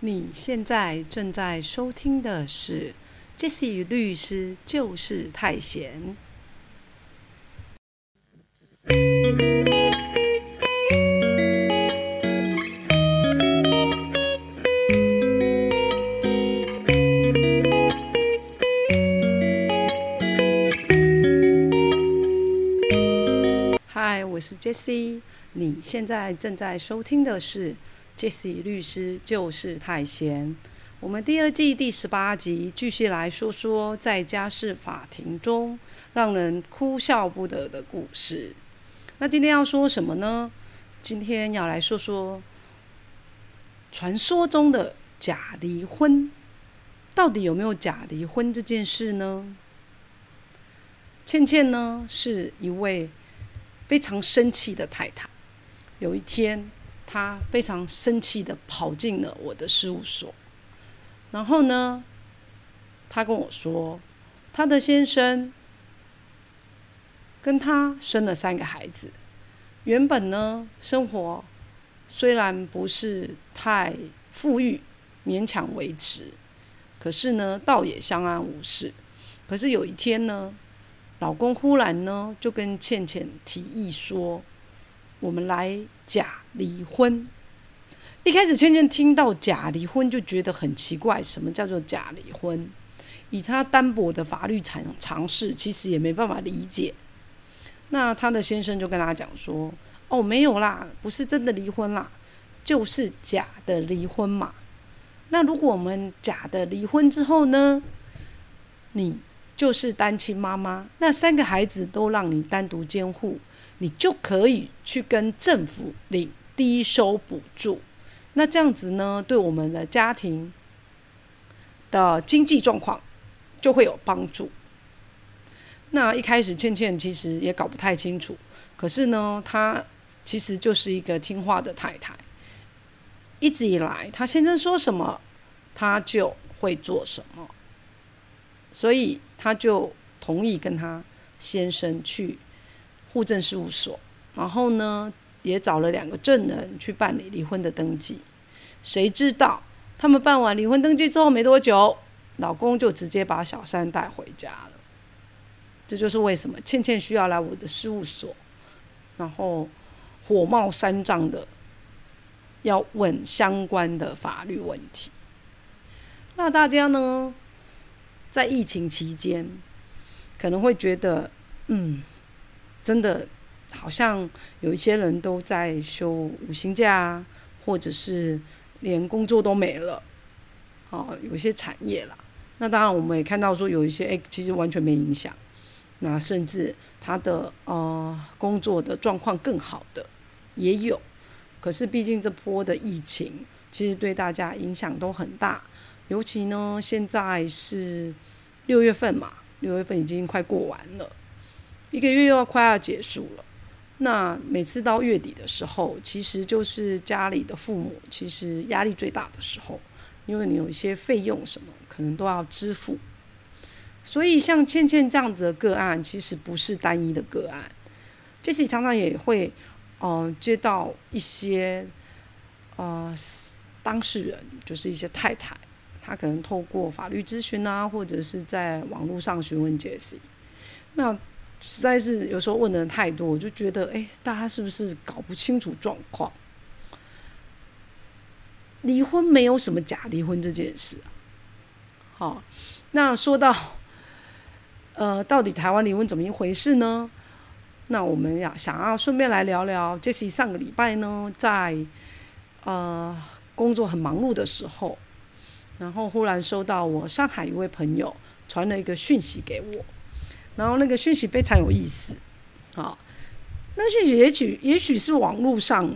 你现在正在收听的是《Jesse 律师就是太闲》。嗨，我是 Jesse，你现在正在收听的是。Jesse 律师就是太闲。我们第二季第十八集继续来说说在家事法庭中让人哭笑不得的故事。那今天要说什么呢？今天要来说说传说中的假离婚，到底有没有假离婚这件事呢？倩倩呢是一位非常生气的太太。有一天。他非常生气的跑进了我的事务所，然后呢，他跟我说，他的先生跟他生了三个孩子，原本呢，生活虽然不是太富裕，勉强维持，可是呢，倒也相安无事。可是有一天呢，老公忽然呢，就跟倩倩提议说。我们来假离婚。一开始，倩倩听到假离婚就觉得很奇怪，什么叫做假离婚？以她单薄的法律常常识，其实也没办法理解。那她的先生就跟她讲说：“哦，没有啦，不是真的离婚啦，就是假的离婚嘛。那如果我们假的离婚之后呢，你就是单亲妈妈，那三个孩子都让你单独监护。”你就可以去跟政府领低收补助，那这样子呢，对我们的家庭的经济状况就会有帮助。那一开始倩倩其实也搞不太清楚，可是呢，她其实就是一个听话的太太，一直以来她先生说什么，她就会做什么，所以她就同意跟她先生去。户政事务所，然后呢，也找了两个证人去办理离婚的登记。谁知道他们办完离婚登记之后没多久，老公就直接把小三带回家了。这就是为什么倩倩需要来我的事务所，然后火冒三丈的要问相关的法律问题。那大家呢，在疫情期间可能会觉得，嗯。真的，好像有一些人都在休五薪假，或者是连工作都没了。哦，有一些产业啦。那当然，我们也看到说有一些，哎，其实完全没影响。那甚至他的呃工作的状况更好的也有。可是毕竟这波的疫情，其实对大家影响都很大。尤其呢，现在是六月份嘛，六月份已经快过完了。一个月又要快要结束了，那每次到月底的时候，其实就是家里的父母其实压力最大的时候，因为你有一些费用什么可能都要支付，所以像倩倩这样子的个案，其实不是单一的个案，杰西常常也会，嗯，接到一些，呃，当事人就是一些太太，她可能透过法律咨询啊，或者是在网络上询问杰西，那。实在是有时候问的人太多，我就觉得，哎，大家是不是搞不清楚状况？离婚没有什么假离婚这件事啊。好，那说到，呃，到底台湾离婚怎么一回事呢？那我们要想要顺便来聊聊，这是上个礼拜呢，在呃工作很忙碌的时候，然后忽然收到我上海一位朋友传了一个讯息给我。然后那个讯息非常有意思，好，那讯息也许也许是网络上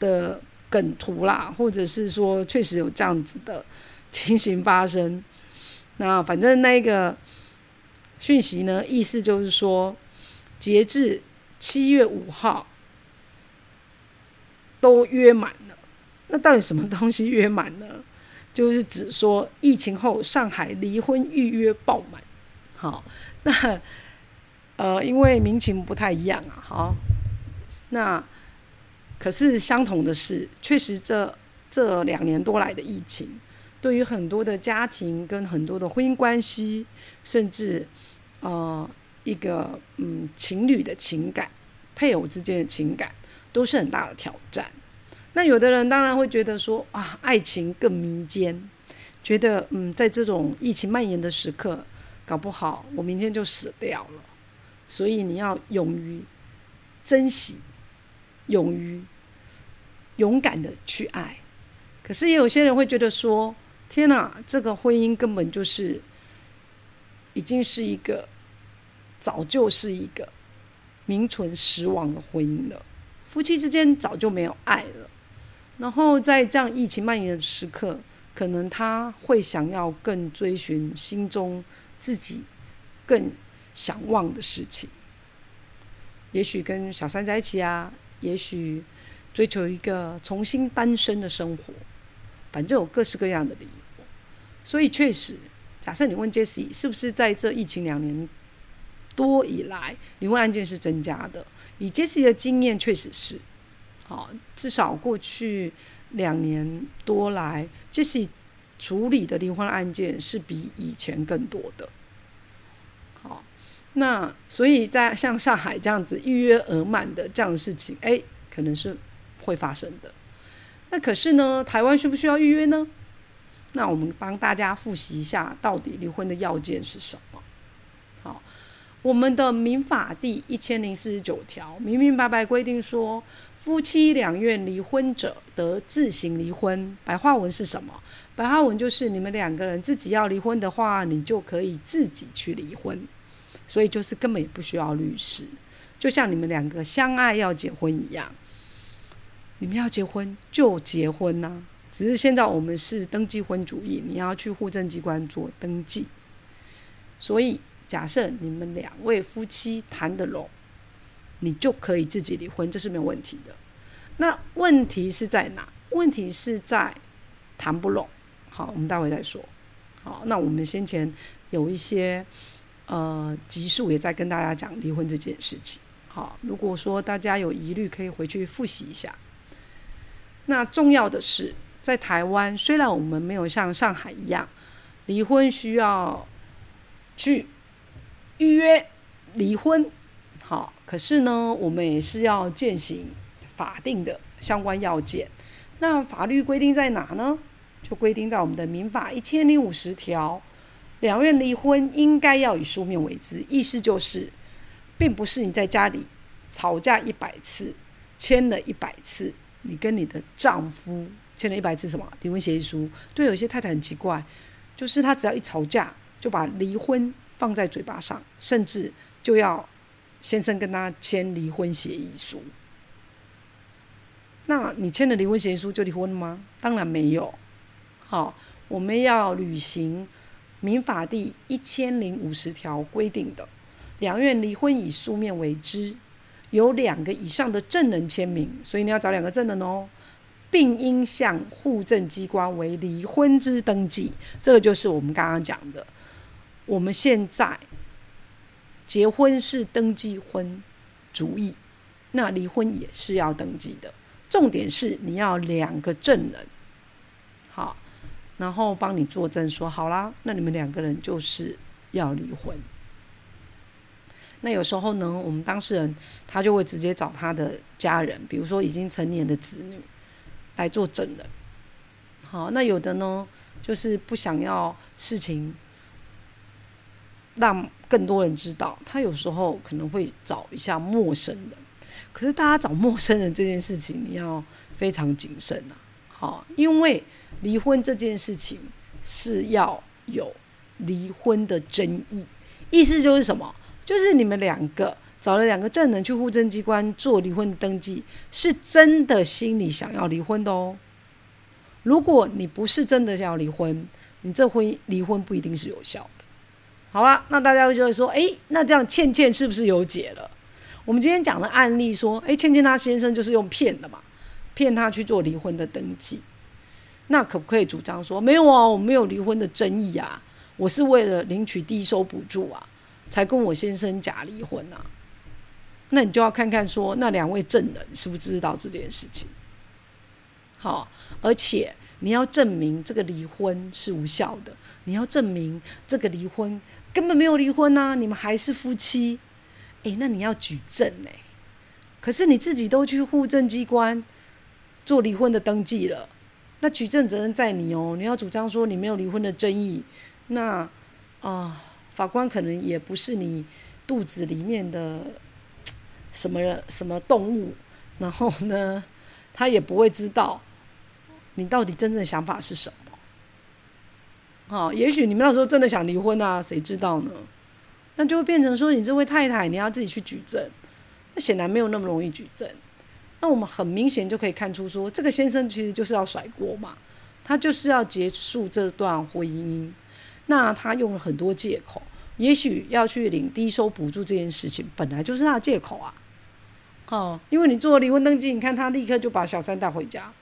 的梗图啦，或者是说确实有这样子的情形发生。那反正那个讯息呢，意思就是说，截至七月五号都约满了。那到底什么东西约满呢？就是指说疫情后上海离婚预约爆满，好。那，呃，因为民情不太一样啊，好，那可是相同的是，确实这这两年多来的疫情，对于很多的家庭跟很多的婚姻关系，甚至呃一个嗯情侣的情感、配偶之间的情感，都是很大的挑战。那有的人当然会觉得说啊，爱情更迷奸，觉得嗯，在这种疫情蔓延的时刻，搞不好我明天就死掉了。所以你要勇于珍惜，勇于勇敢的去爱。可是也有些人会觉得说，天哪，这个婚姻根本就是已经是一个早就是一个名存实亡的婚姻了，夫妻之间早就没有爱了。然后在这样疫情蔓延的时刻，可能他会想要更追寻心中自己更想望的事情，也许跟小三在一起啊，也许追求一个重新单身的生活，反正有各式各样的理由。所以确实，假设你问 Jesse 是不是在这疫情两年多以来，离婚案件是增加的？以 Jesse 的经验，确实是。好，至少过去两年多来，就是处理的离婚案件是比以前更多的。好，那所以在像上海这样子预约额满的这样的事情，哎，可能是会发生的。那可是呢，台湾需不需要预约呢？那我们帮大家复习一下，到底离婚的要件是什么？好，我们的民法第一千零四十九条明明白白规定说。夫妻两愿离婚者，得自行离婚。白话文是什么？白话文就是你们两个人自己要离婚的话，你就可以自己去离婚。所以就是根本也不需要律师，就像你们两个相爱要结婚一样，你们要结婚就结婚呐。只是现在我们是登记婚主义，你要去户政机关做登记。所以假设你们两位夫妻谈得拢。你就可以自己离婚，这是没有问题的。那问题是在哪？问题是在谈不拢。好，我们待会再说。好，那我们先前有一些呃集数也在跟大家讲离婚这件事情。好，如果说大家有疑虑，可以回去复习一下。那重要的是，在台湾，虽然我们没有像上海一样离婚需要去预约离婚。好，可是呢，我们也是要践行法定的相关要件。那法律规定在哪呢？就规定在我们的民法一千零五十条，两愿离婚应该要以书面为之。意思就是，并不是你在家里吵架一百次，签了一百次，你跟你的丈夫签了一百次什么离婚协议书。对，有些太太很奇怪，就是她只要一吵架，就把离婚放在嘴巴上，甚至就要。先生跟她签离婚协议书，那你签了离婚协议书就离婚了吗？当然没有。好，我们要履行民法第一千零五十条规定的，两院离婚以书面为之，有两个以上的证人签名，所以你要找两个证人哦，并应向户政机关为离婚之登记。这个就是我们刚刚讲的，我们现在。结婚是登记婚主义，那离婚也是要登记的。重点是你要两个证人，然后帮你作证说好啦，那你们两个人就是要离婚。那有时候呢，我们当事人他就会直接找他的家人，比如说已经成年的子女来做证人。好，那有的呢，就是不想要事情让。更多人知道，他有时候可能会找一下陌生人。可是大家找陌生人这件事情，你要非常谨慎啊！好，因为离婚这件事情是要有离婚的争议，意思就是什么？就是你们两个找了两个证人去户政机关做离婚登记，是真的心里想要离婚的哦。如果你不是真的想要离婚，你这婚离婚不一定是有效的。好了，那大家就会说，哎，那这样倩倩是不是有解了？我们今天讲的案例说，哎，倩倩她先生就是用骗的嘛，骗她去做离婚的登记，那可不可以主张说，没有啊，我没有离婚的争议啊，我是为了领取低收补助啊，才跟我先生假离婚啊？那你就要看看说，那两位证人是不是知道这件事情？好，而且你要证明这个离婚是无效的，你要证明这个离婚根本没有离婚呐，你们还是夫妻。诶，那你要举证呢？可是你自己都去户政机关做离婚的登记了，那举证责任在你哦。你要主张说你没有离婚的争议，那啊，法官可能也不是你肚子里面的什么什么动物，然后呢，他也不会知道你到底真正的想法是什么。好，也许你们那时候真的想离婚啊，谁知道呢？那就会变成说，你这位太太你要自己去举证，那显然没有那么容易举证。那我们很明显就可以看出，说这个先生其实就是要甩锅嘛，他就是要结束这段婚姻。那他用了很多借口，也许要去领低收补助这件事情，本来就是他的借口啊。哦，因为你做了离婚登记，你看他立刻就把小三带回家，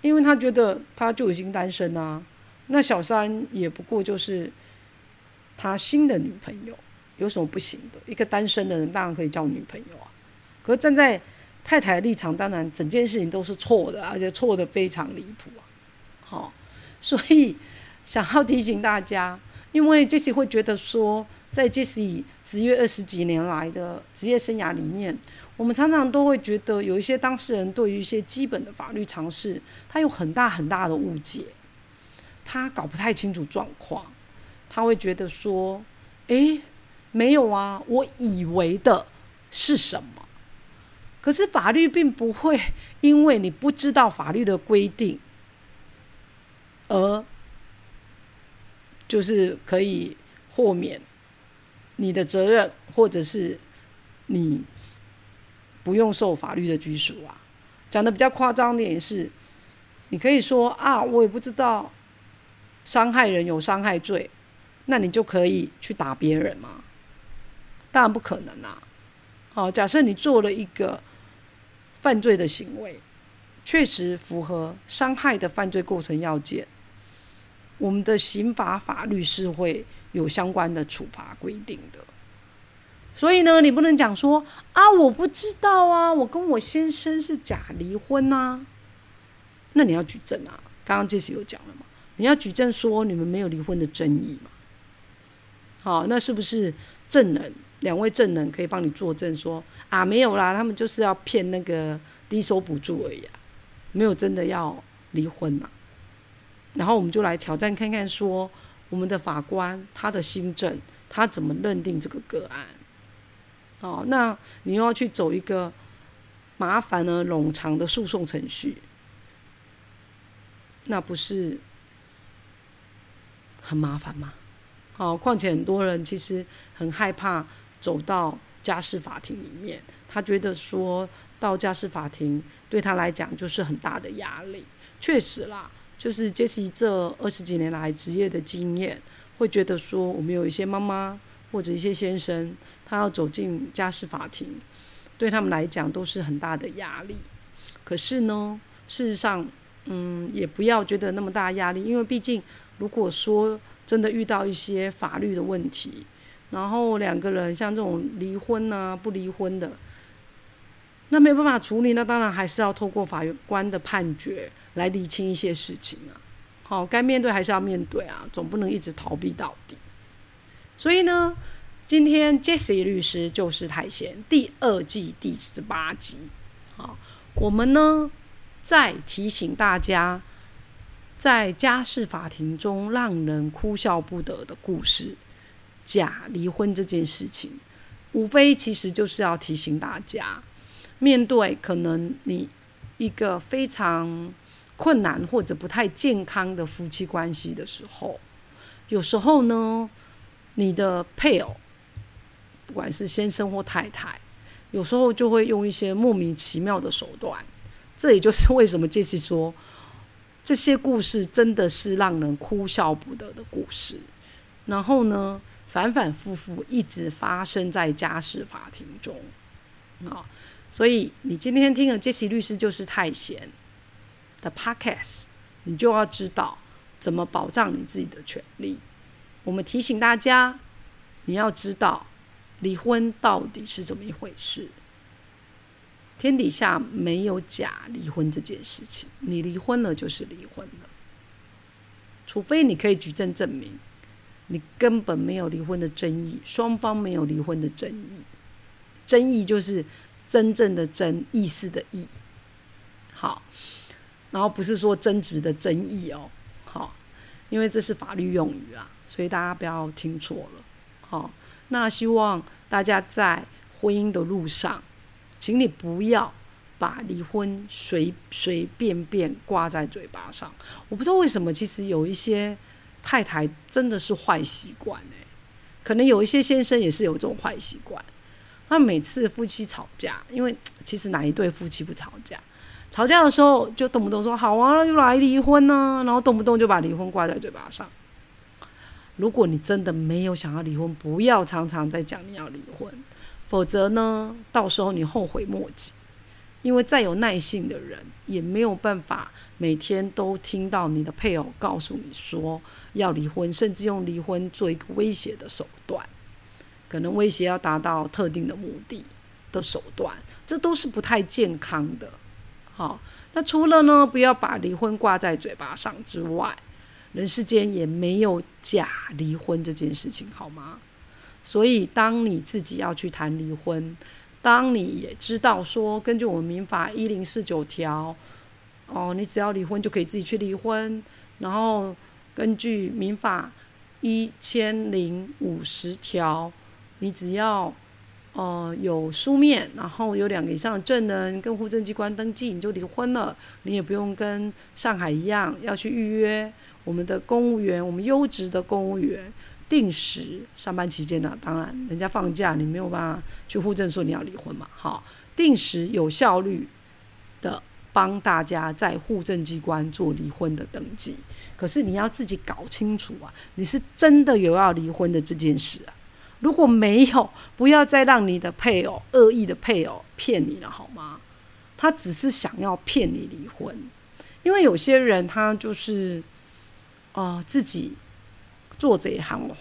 因为他觉得他就已经单身啊。那小三也不过就是他新的女朋友。有什么不行的？一个单身的人当然可以交女朋友啊。可是站在太太的立场，当然整件事情都是错的，而且错的非常离谱啊。好，所以想要提醒大家，因为 Jesse 会觉得说，在 Jesse 职业二十几年来的职业生涯里面，我们常常都会觉得有一些当事人对于一些基本的法律常识，他有很大很大的误解，他搞不太清楚状况，他会觉得说，诶。没有啊，我以为的是什么？可是法律并不会因为你不知道法律的规定，而就是可以豁免你的责任，或者是你不用受法律的拘束啊。讲的比较夸张点是，你可以说啊，我也不知道伤害人有伤害罪，那你就可以去打别人吗？当然不可能啦！好，假设你做了一个犯罪的行为，确实符合伤害的犯罪构成要件，我们的刑法法律是会有相关的处罚规定的。所以呢，你不能讲说啊，我不知道啊，我跟我先生是假离婚啊。那你要举证啊！刚刚这次有讲了嘛？你要举证说你们没有离婚的争议嘛？好，那是不是证人？两位证人可以帮你作证说啊，没有啦，他们就是要骗那个低收补助而已啊，没有真的要离婚嘛。然后我们就来挑战看看，说我们的法官他的新政他怎么认定这个个案？哦，那你又要去走一个麻烦而冗长的诉讼程序，那不是很麻烦吗？哦，况且很多人其实很害怕。走到家事法庭里面，他觉得说到家事法庭对他来讲就是很大的压力。确实啦，就是杰西这二十几年来职业的经验，会觉得说我们有一些妈妈或者一些先生，他要走进家事法庭，对他们来讲都是很大的压力。可是呢，事实上，嗯，也不要觉得那么大压力，因为毕竟如果说真的遇到一些法律的问题。然后两个人像这种离婚啊、不离婚的，那没有办法处理，那当然还是要透过法官的判决来理清一些事情啊。好，该面对还是要面对啊，总不能一直逃避到底。所以呢，今天 Jesse 律师就是太闲第二季第十八集。好，我们呢再提醒大家，在家事法庭中让人哭笑不得的故事。假离婚这件事情，无非其实就是要提醒大家，面对可能你一个非常困难或者不太健康的夫妻关系的时候，有时候呢，你的配偶，不管是先生或太太，有时候就会用一些莫名其妙的手段。这也就是为什么杰西说，这些故事真的是让人哭笑不得的故事。然后呢？反反复复一直发生在家事法庭中，啊，所以你今天听了杰西律师就是太闲的 podcast，你就要知道怎么保障你自己的权利。我们提醒大家，你要知道离婚到底是怎么一回事。天底下没有假离婚这件事情，你离婚了就是离婚了，除非你可以举证证明，你根本没有离婚的争议，双方没有离婚的争议，争议就是真正的争意思的意，好，然后不是说争执的争议哦，好，因为这是法律用语啊，所以大家不要听错了，好，那希望大家在婚姻的路上。请你不要把离婚随随便便挂在嘴巴上。我不知道为什么，其实有一些太太真的是坏习惯哎，可能有一些先生也是有这种坏习惯。他每次夫妻吵架，因为 其实哪一对夫妻不吵架？吵架的时候就动不动说好啊，就来离婚呢，然后动不动就把离婚挂在嘴巴上。如果你真的没有想要离婚，不要常常在讲你要离婚。否则呢，到时候你后悔莫及，因为再有耐性的人也没有办法每天都听到你的配偶告诉你说要离婚，甚至用离婚做一个威胁的手段，可能威胁要达到特定的目的的手段，这都是不太健康的。好，那除了呢，不要把离婚挂在嘴巴上之外，人世间也没有假离婚这件事情，好吗？所以，当你自己要去谈离婚，当你也知道说，根据我们民法一零四九条，哦，你只要离婚就可以自己去离婚。然后，根据民法一千零五十条，你只要呃有书面，然后有两个以上证人跟户政机关登记，你就离婚了。你也不用跟上海一样要去预约我们的公务员，我们优质的公务员。定时上班期间呢，当然人家放假，你没有办法去户政说你要离婚嘛。好，定时有效率的帮大家在户政机关做离婚的登记。可是你要自己搞清楚啊，你是真的有要离婚的这件事啊。如果没有，不要再让你的配偶恶意的配偶骗你了好吗？他只是想要骗你离婚，因为有些人他就是啊自己。做贼喊我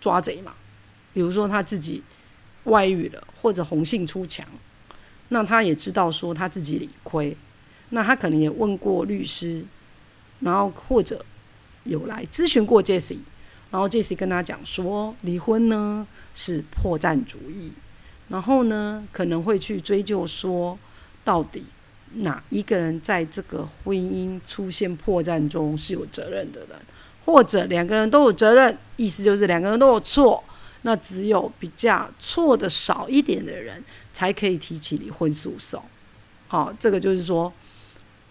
抓贼嘛，比如说他自己外遇了，或者红杏出墙，那他也知道说他自己理亏，那他可能也问过律师，然后或者有来咨询过 Jesse，然后 Jesse 跟他讲说离婚呢是破绽主义，然后呢可能会去追究说到底哪一个人在这个婚姻出现破绽中是有责任的人。或者两个人都有责任，意思就是两个人都有错，那只有比较错的少一点的人才可以提起离婚诉讼。好，这个就是说，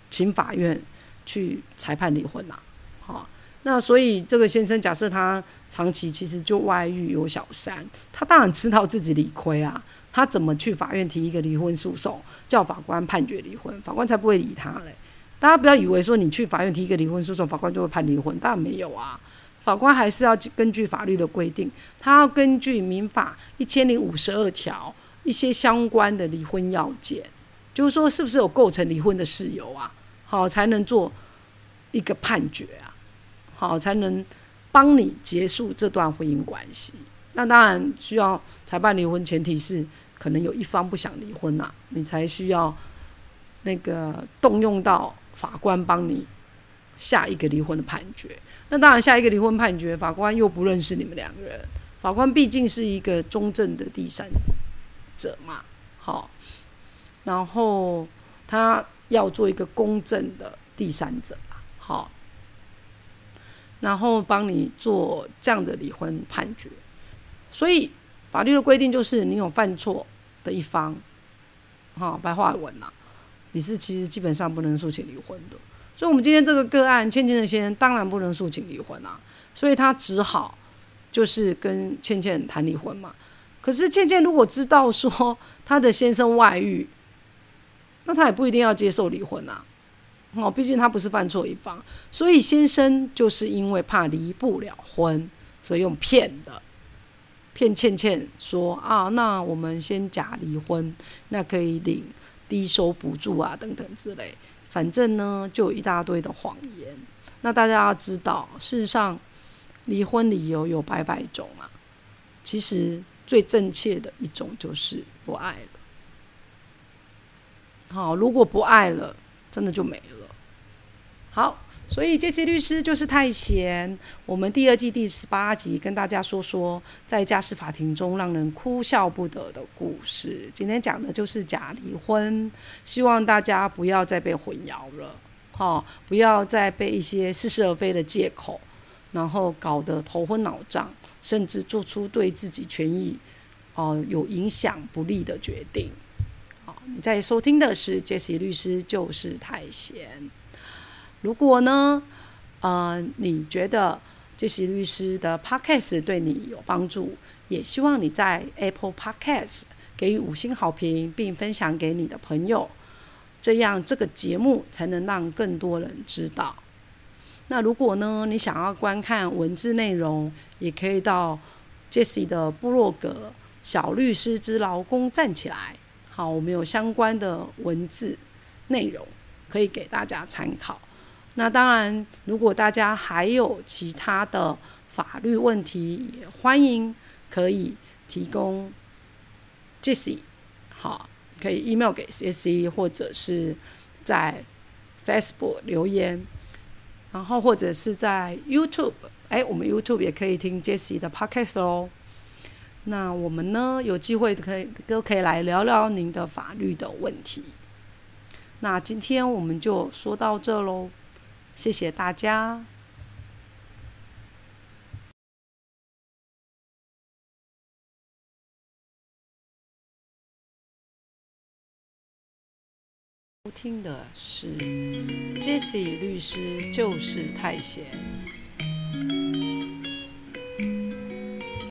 请法院去裁判离婚啦。好，那所以这个先生假设他长期其实就外遇有小三，他当然知道自己理亏啊，他怎么去法院提一个离婚诉讼，叫法官判决离婚，法官才不会理他嘞。大家不要以为说你去法院提一个离婚诉讼，法官就会判离婚，当然没有啊。法官还是要根据法律的规定，他要根据民法一千零五十二条一些相关的离婚要件，就是说是不是有构成离婚的事由啊，好才能做一个判决啊，好才能帮你结束这段婚姻关系。那当然需要裁判离婚，前提是可能有一方不想离婚呐，你才需要那个动用到。法官帮你下一个离婚的判决，那当然下一个离婚判决，法官又不认识你们两个人。法官毕竟是一个中正的第三者嘛，好，然后他要做一个公正的第三者嘛，好，然后帮你做这样的离婚判决。所以法律的规定就是，你有犯错的一方，好，白话文呐。你是其实基本上不能诉请离婚的，所以我们今天这个个案，倩倩的先生当然不能诉请离婚啊，所以他只好就是跟倩倩谈离婚嘛。可是倩倩如果知道说她的先生外遇，那她也不一定要接受离婚啊。哦，毕竟他不是犯错一方，所以先生就是因为怕离不了婚，所以用骗的骗倩倩说啊，那我们先假离婚，那可以领。低收补助啊，等等之类，反正呢，就有一大堆的谎言。那大家要知道，事实上，离婚理由有百百种啊。其实最正确的一种就是不爱了。好，如果不爱了，真的就没了。好，所以杰西律师就是太闲。我们第二季第十八集跟大家说说在家事法庭中让人哭笑不得的故事。今天讲的就是假离婚，希望大家不要再被混淆了，哈，不要再被一些似是而非的借口，然后搞得头昏脑胀，甚至做出对自己权益哦有影响不利的决定。好你在收听的是杰西律师就是太闲。如果呢，呃，你觉得杰西律师的 podcast 对你有帮助，也希望你在 Apple Podcast 给予五星好评，并分享给你的朋友，这样这个节目才能让更多人知道。那如果呢，你想要观看文字内容，也可以到杰西的部落格“小律师之劳工站起来”。好，我们有相关的文字内容可以给大家参考。那当然，如果大家还有其他的法律问题，也欢迎可以提供 Jesse，好，可以 email 给 Jesse，或者是在 Facebook 留言，然后或者是在 YouTube，哎，我们 YouTube 也可以听 Jesse 的 Podcast 哦。那我们呢，有机会可以都可以来聊聊您的法律的问题。那今天我们就说到这喽，谢谢大家听的是 Jesse 律师，就是太闲。